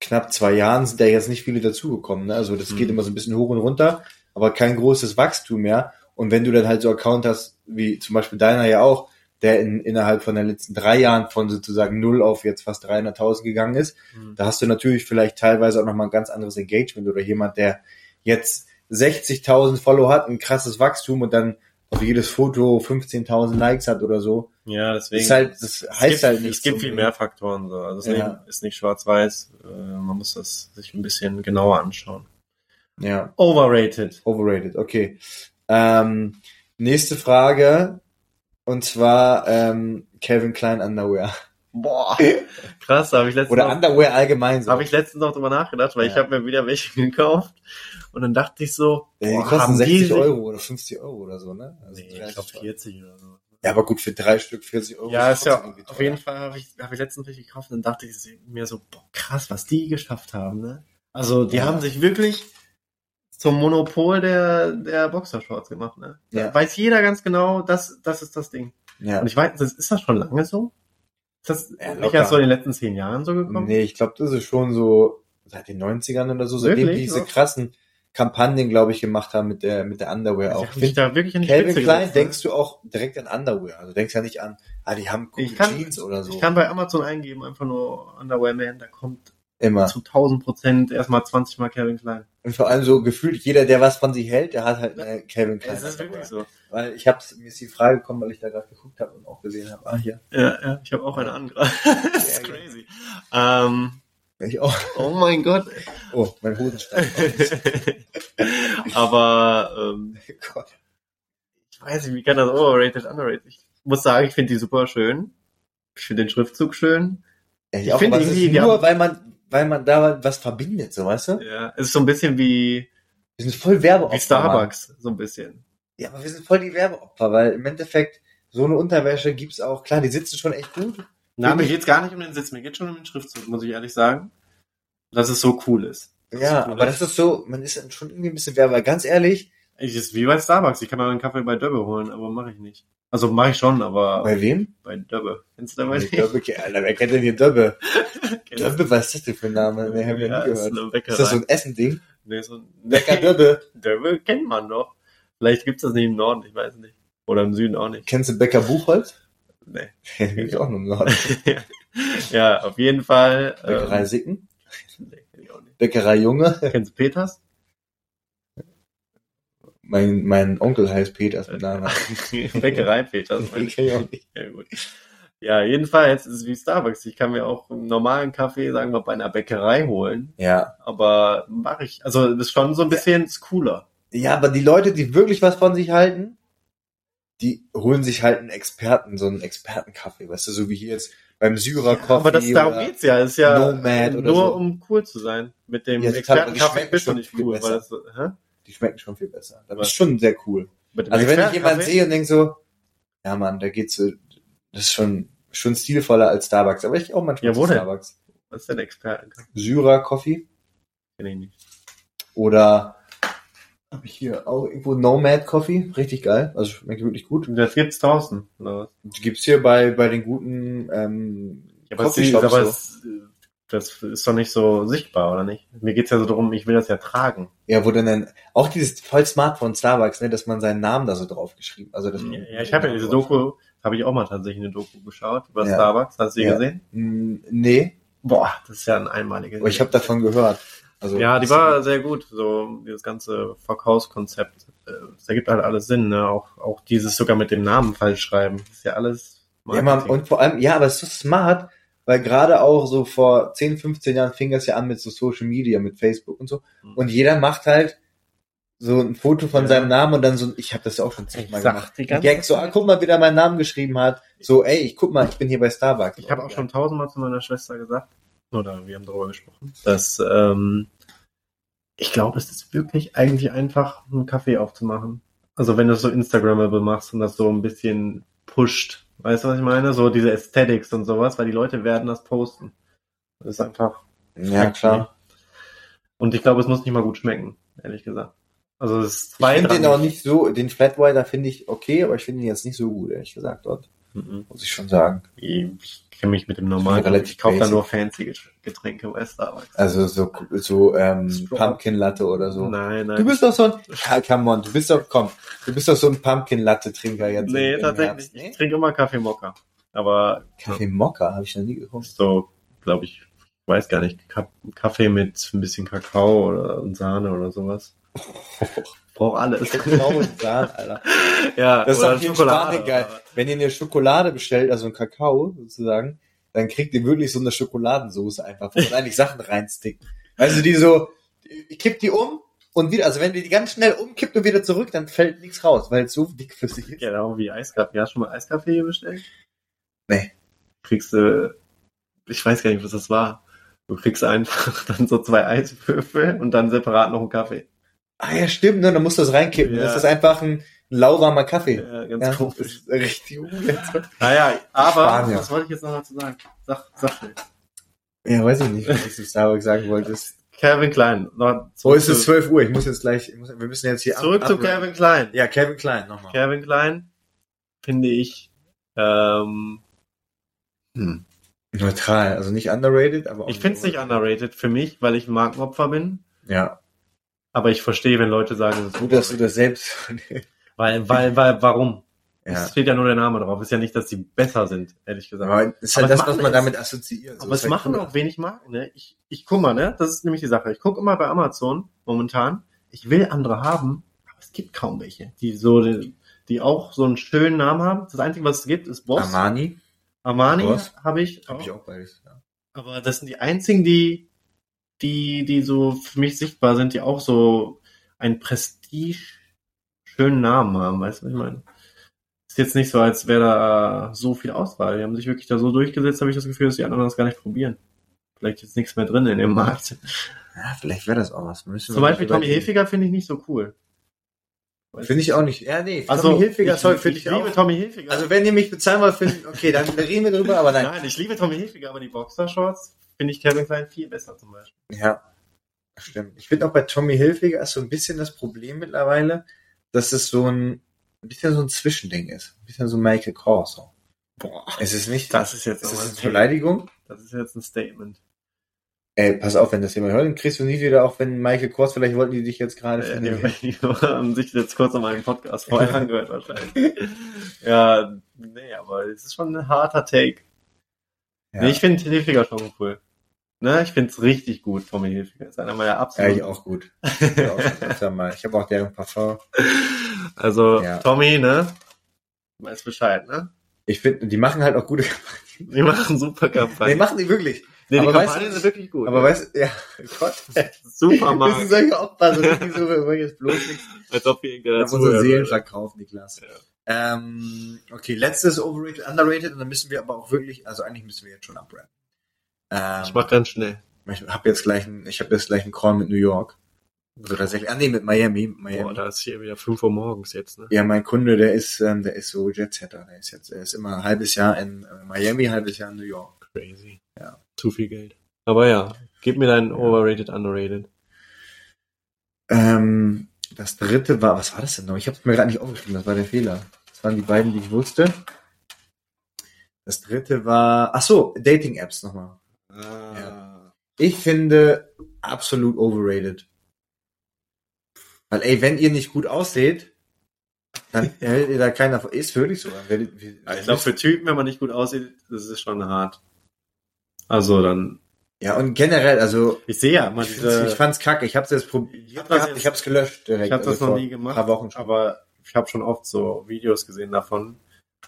knapp zwei Jahren sind da jetzt nicht viele dazugekommen. Ne? Also das geht Mhm. immer so ein bisschen hoch und runter, aber kein großes Wachstum mehr. Und wenn du dann halt so Account hast, wie zum Beispiel deiner ja auch, der in, innerhalb von den letzten drei Jahren von sozusagen null auf jetzt fast 300.000 gegangen ist, da hast du natürlich vielleicht teilweise auch nochmal ein ganz anderes Engagement oder jemand, der jetzt 60.000 Follower hat, ein krasses Wachstum und dann auf jedes Foto 15.000 Likes hat oder so. Ja, deswegen. Ist halt, das es heißt gibt, halt nicht. Es gibt viel mehr Faktoren. So. Also das Ja. Ist nicht schwarz-weiß. Äh, man muss das sich ein bisschen genauer anschauen. Ja, Overrated. overrated, okay. Ähm, nächste Frage. Und zwar ähm, Calvin Klein Underwear. Boah. Krass, da habe ich letztens Oder noch- Underwear allgemein so. Habe ich letztens noch drüber nachgedacht, weil ich Ja. habe mir wieder welche [laughs] gekauft und dann dachte ich so, ja, die boah, kosten haben 60 sich- Euro oder 50 Euro oder so, ne? Also Nee, ich 30 glaube Euro. 40 oder so. Ja, aber gut, für drei Stück 40 Euro. Ja, ist ja auf jeden Fall habe ich, hab ich letztens richtig gekauft und dann dachte ich mir so, boah, krass, was die geschafft haben, ne? Also die Ja. haben sich wirklich zum Monopol der, der Boxershorts gemacht, ne? Da Ja. weiß jeder ganz genau, das, das ist das Ding. Ja. Und ich weiß, ist das schon lange so? Ist das Ja, nicht locker. erst so in den letzten zehn Jahren so gekommen? Nee, ich glaube, das ist schon so seit den 90ern oder so, seitdem Wirklich? die diese krassen Kampagnen, glaube ich, gemacht haben mit der mit der Underwear ich auch. mich da wirklich an die Calvin Spitze Klein gesetzt, ne? denkst du auch direkt an Underwear. Also denkst ja nicht an, ah, die haben coole Ich kann- Jeans oder so. Ich kann bei Amazon eingeben, einfach nur Underwear Man, da kommt Immer. zu 1000 Prozent erstmal 20 Mal Calvin Klein. Und vor allem so gefühlt, jeder, der was von sich hält, der hat halt eine Calvin Klein. Es ist wirklich so. Weil ich hab's, mir ist die Frage gekommen, weil ich da gerade geguckt habe und auch gesehen habe, ah, hier. Ja, ja, ich habe auch eine andere. [laughs] das ist crazy. Ähm, Ich auch. oh mein Gott. Oh, mein Hosenstand. [laughs] Aber ähm, [laughs] Gott. ich weiß nicht, wie kann das overrated, underrated? Ich muss sagen, ich finde die super schön. Ich finde den Schriftzug schön. Ich, Ich auch, finde irgendwie, nur, haben- weil man, weil man da was verbindet, so weißt du? Ja, es ist so ein bisschen wie Wir sind voll Werbeopfer. Wie Starbucks, so ein bisschen. Mann. Ja, aber wir sind voll die Werbeopfer, weil im Endeffekt so eine Unterwäsche gibt's auch. Klar, die sitzen schon echt gut. Na, mir geht's gar nicht um den Sitz, mir geht's schon um den Schriftzug, muss ich ehrlich sagen. Dass es so cool ist. Ja, cool, aber das ist so, man ist schon irgendwie ein bisschen Werbe. Weil Ganz ehrlich, Ich ist wie bei Starbucks, ich kann auch einen Kaffee bei Döbbe holen, aber mache ich nicht. Also mache ich schon, aber bei wem? bei Döbbe. Kennst du Döbbe nicht? Döbbe, [laughs] Alter, wer kennt denn hier Döbbe? [laughs] Döbbe, was ist das denn für ein Name? Nee, hab ich Ja, nie ist gehört. Bäckerei. Ist das so ein Essending? nee, so ein Bäcker Döbbe. [laughs] Döbbe kennt man doch. Vielleicht gibt's das nicht im Norden, ich weiß nicht. Oder im Süden auch nicht. Kennst du Bäcker Buchholz? Nee. Den kenn ich auch nur im Norden. ja, auf jeden Fall. Bäckerei Ähm, Sicken? nee, kenn ich auch nicht. Bäckerei Junge? Kennst du Peters? Mein, mein Onkel heißt Peters mit Namen. [laughs] Bäckerei Peters. Den kenn ich auch nicht. Ja, gut. Ja, jedenfalls ist es wie Starbucks. Ich kann mir auch einen normalen Kaffee, sagen wir, bei einer Bäckerei holen. Ja. Aber mache ich. Also, das ist schon so ein bisschen ist cooler. Ja, aber die Leute, die wirklich was von sich halten, die holen sich halt einen Experten, so einen Expertenkaffee, weißt du, so wie hier jetzt beim Syrer Coffee. aber das, darum geht's ja. Ist ja Nomad oder nur so. um cool zu sein. Mit dem Ja, die Expertenkaffee bist du nicht cool. Weil das, hä? Die schmecken schon viel besser. Das Was? ist schon sehr cool. Also wenn ich jemanden sehe und denke so, ja Mann, da geht's so, das ist schon, schon stilvoller als Starbucks. Aber ich auch manchmal Ja, wo denn? Starbucks. Was ist denn Expertenkaffee? Syrer Coffee Kenn ich nicht. oder habe ich hier auch irgendwo Nomad Coffee, richtig geil, also schmeckt wirklich gut. Das gibt's draußen, oder was? Gibt's hier bei bei den guten ähm, Ja, aber, so. es, das ist doch nicht so sichtbar, oder nicht? Mir geht's ja so darum, ich will das ja tragen. Ja, wo dann dann auch dieses voll smart von Starbucks, ne, dass man seinen Namen da so drauf geschrieben, also das Ja, ich habe ja diese Doku, habe ich auch mal tatsächlich eine Doku geschaut über Ja. Starbucks. Hast du die Ja. gesehen? Hm, Nee, Boah, das ist ja ein einmaliges. aber ich habe davon gehört. Also Ja, die war sehr gut. So dieses ganze Verkaufskonzept. äh, Das ergibt halt alles Sinn. Ne? Auch auch dieses sogar mit dem Namen falsch schreiben. Das ist ja alles. Ja, man, Marketing. und vor allem, ja, aber es ist so smart, weil gerade auch so vor 10, 15 Jahren fing das ja an mit so Social Media, mit Facebook und so. Mhm. Und jeder macht halt so ein Foto von Ja. seinem Namen und dann so, ich habe das ja auch schon zigmal gemacht. die Ein ganze Gag, so, ah, guck mal, wie der meinen Namen geschrieben hat. So, ey, ich guck mal, ich bin hier bei Starbucks. Ich habe auch schon tausendmal zu meiner Schwester gesagt, oder wir haben darüber gesprochen, dass ähm, ich glaube, es ist wirklich eigentlich einfach, einen Kaffee aufzumachen. Also wenn du es so Instagrammable machst und das so ein bisschen pusht, weißt du, was ich meine? So diese Aesthetics und sowas, weil die Leute werden das posten. Das ist einfach. Ja, klar. Und ich glaube, es muss nicht mal gut schmecken, ehrlich gesagt. Also es ist Ich finde den auch nicht so, den Flat Whiter finde ich okay, aber ich finde ihn jetzt nicht so gut, ehrlich gesagt, dort. Mhm. Muss ich schon sagen. Ich kenne mich mit dem normalen. Relativ Ich kaufe da nur fancy Get- Getränke bei Starbucks. Also so, so ähm. Pumpkin Latte oder so. Nein, nein. Du bist doch so ein, ja, come on, du bist doch, komm, du bist doch so ein Pumpkin Latte Trinker jetzt. Nee, tatsächlich. Herbst, Ich Nee? trinke immer Kaffee Mokka. Aber Kaffee Mokka habe ich noch nie getrunken. so, glaube ich, weiß gar nicht, Ka- Kaffee mit ein bisschen Kakao oder Sahne oder sowas. [laughs] Brauch alles. Kakao und Sahne, Alter. [laughs] ja, Das ist doch hier in Schokolade. Spanien geil. Wenn ihr eine Schokolade bestellt, also ein Kakao sozusagen, dann kriegt ihr wirklich so eine Schokoladensoße einfach, wo man eigentlich Sachen reinsticken. Also die so, ich kipp die um und wieder, also wenn die ganz schnell umkippt und wieder zurück, dann fällt nichts raus, weil es so dickflüssig ist. Genau wie Eiskaffee. Hast du schon mal Eiskaffee hier bestellt? Nee. Kriegst du, ich weiß gar nicht, was das war. Du kriegst einfach [laughs] dann so zwei Eiswürfel und dann separat noch einen Kaffee. Ah ja, stimmt, ne? dann musst du das reinkippen. Ja. Das ist einfach ein lauwarmer Kaffee. Ja, ganz Ja, komisch. das ist richtig. Naja, aber, Spanier. was wollte ich jetzt noch dazu sagen? Sag, sag schnell. Ja, weiß ich nicht, was du zu Starbucks sagen wolltest. Calvin Klein. Noch Oh, es ist zu, 12 Uhr. Ich muss jetzt gleich, ich muss, wir müssen jetzt hier zurück ab- zu Calvin Klein. Ja, Calvin Klein, nochmal. Calvin Klein finde ich, ähm, hm. Neutral, also nicht underrated, aber auch ich finde es nicht underrated für mich, weil ich ein Markenopfer bin. Ja. Aber ich verstehe, wenn Leute sagen, es ist Gut, dass du das selbst. [laughs] Weil, weil, weil, warum? ja. Es steht ja nur der Name drauf. Ist ja nicht, dass die besser sind, ehrlich gesagt. Aber es ist Aber halt es das, was man es- damit assoziiert. So Aber es halt machen cool. auch wenig Marken, ne? Ich, ich guck mal, ne? Das ist nämlich die Sache. Ich gucke immer bei Amazon momentan. Ich will andere haben, aber es gibt kaum welche, die so, die, die auch so einen schönen Namen haben. Das Einzige, was es gibt, ist Boss. Armani. Armani habe ich. Hab Auch. ich auch beides. Ja. Aber das sind die einzigen, die, die, die so für mich sichtbar sind, die auch so einen Prestige schönen Namen haben. Weißt du, was ich meine? Ist jetzt nicht so, als wäre da so viel Auswahl. Die haben sich wirklich da so durchgesetzt, habe ich das Gefühl, dass die anderen das gar nicht probieren. Vielleicht ist nichts mehr drin in dem Markt. Ja, vielleicht wäre das auch was. Müssen Zum Beispiel Tommy. Hilfiger finde ich nicht so cool. Finde ich auch nicht. Ja, nee. Also, Tommy Hilfiger, ich, sorry, ich, finde ich, liebe auch. Tommy Hilfiger. Also wenn ihr mich bezahlen wollt, find, okay, dann reden wir drüber, aber nein. nein, ich liebe Tommy Hilfiger, aber die Boxershorts finde ich Kevin Klein viel besser zum Beispiel. Ja, stimmt. Ich finde auch bei Tommy Hilfiger ist so ein bisschen das Problem mittlerweile, dass es so ein, ein bisschen so ein Zwischending ist. Ein bisschen so Michael Kors. So. Boah, Es ist nicht, das ist jetzt ist das ein eine. Beleidigung? Das ist jetzt ein Statement. Ey, pass auf, wenn das jemand hört, dann kriegst du nie wieder, auch wenn Michael Kors, vielleicht wollten die dich jetzt gerade Ja, finden. die, die [laughs] haben sich jetzt kurz an meinem Podcast vorher [laughs] angehört wahrscheinlich. ja, nee, aber es ist schon ein harter Take. Ja. Nee, ich finde Hilfiger schon cool. Ne, ich finde es richtig gut, Tommy Hilfiger. Ist einer meiner Ja, absoluten. ich auch gut. Ich auch. Ich habe auch deren Parfum. Also, Ja. Tommy, ne? Weiß Bescheid, ne? Ich finde, die machen halt auch gute Die machen super Nee, Kampagnen. machen die wirklich. Nee, die aber weißt Kampagnen sind wirklich gut. Aber weißt du, ja, [laughs] Gott. super Das Markt. sind solche Opfer, so richtig so, wir wollen jetzt bloß nichts. Als ob wir irgendwer dazu unsere Seelen verkauft, Niklas. Ähm, okay, letztes overrated, underrated und dann müssen wir aber auch wirklich, also eigentlich müssen wir jetzt schon abrappen. Ähm, Ich mach ganz schnell. ich hab jetzt gleich einen, ich habe jetzt gleich einen Call mit New York. Also tatsächlich, ah nee, mit Miami, mit Miami. Boah, da ist hier wieder 5 Uhr morgens jetzt, ne? Ja, mein Kunde, der ist, ähm, der ist so Jetsetter. Der ist jetzt, er ist immer ein halbes Jahr in äh, Miami, ein halbes Jahr in New York. Crazy. Ja. Zu viel Geld. Aber ja, gib mir deinen overrated, underrated. Ähm, das dritte war, was war das denn noch? Ich habe es mir gerade nicht aufgeschrieben, das war der Fehler. Das waren die beiden, die ich wusste. Das dritte war, ach so, Dating-Apps nochmal. Ah. Ich finde absolut overrated. Weil, ey, wenn ihr nicht gut ausseht, dann [laughs] hält ihr da keiner von. Ist wirklich so. Ja, ich glaube, für Typen, wenn man nicht gut aussieht, das ist schon hart. Also dann, ja, und generell, also, ich sehe ja immer ich, diese, ich fand's kacke. Ich hab's jetzt probiert Ich hab das gehabt, jetzt- ich hab's gelöscht direkt. ich habe das also noch vor nie gemacht, Ein paar Wochen schon. aber ich habe schon oft so Videos gesehen davon,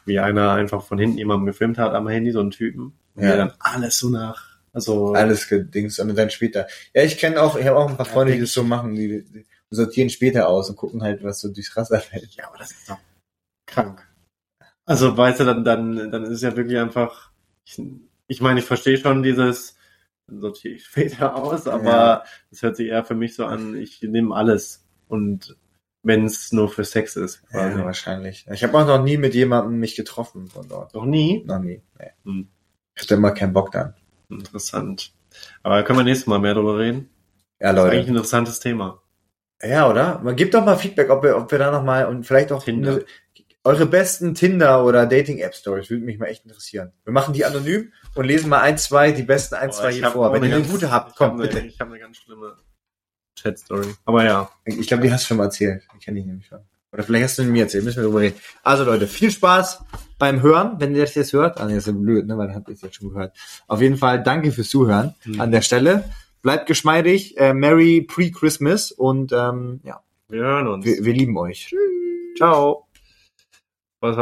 wie einer einfach von hinten jemanden gefilmt hat am Handy, so einen Typen, und Ja. der dann alles so nach, also, Alles gedings und dann später. Ja, ich kenne auch, ich habe auch ein paar Freunde, die das so machen, die, die sortieren später aus und gucken halt, was so durchs Raster fällt. ja, aber das ist doch krank. Also, weißt du, dann, dann, dann ist es ja wirklich einfach, ich, ich meine, ich verstehe schon dieses, dann sortiere ich [laughs] später aus, aber Ja. es hört sich eher für mich so an, ich nehme alles und wenn es nur für Sex ist, quasi. Ja, wahrscheinlich. Ich habe auch noch nie mit jemandem mich getroffen von dort. Noch nie? Noch nie. Nee. Hm. Ich hatte immer keinen Bock dann. Interessant. Aber da können wir nächstes Mal mehr drüber reden. Ja, Das ist eigentlich Leute. ein interessantes Thema. Ja, oder? Man gibt doch mal Feedback, ob wir, ob wir da noch mal und vielleicht auch eine, eure besten Tinder oder Dating-App-Stories würde mich mal echt interessieren. Wir machen die anonym und lesen mal ein, zwei, die besten ein, zwei ich hier vor. Wenn ihr eine gute habt, kommt bitte. Ich habe eine ganz schlimme Chat-Story. Aber ja. Ich glaube, die hast du schon mal erzählt. Die kenne ich nämlich schon. Oder vielleicht hast du mir erzählt, müssen wir drüber reden. Also Leute, viel Spaß beim Hören, wenn ihr das jetzt hört. Ah, nee, das ist ja blöd, ne, weil dann habt ihr es jetzt schon gehört. Auf jeden Fall danke fürs Zuhören Mhm. an der Stelle. Bleibt geschmeidig, äh, Merry Pre-Christmas und ähm, ja, Wir hören uns. wir, wir lieben euch. Ciao. Was war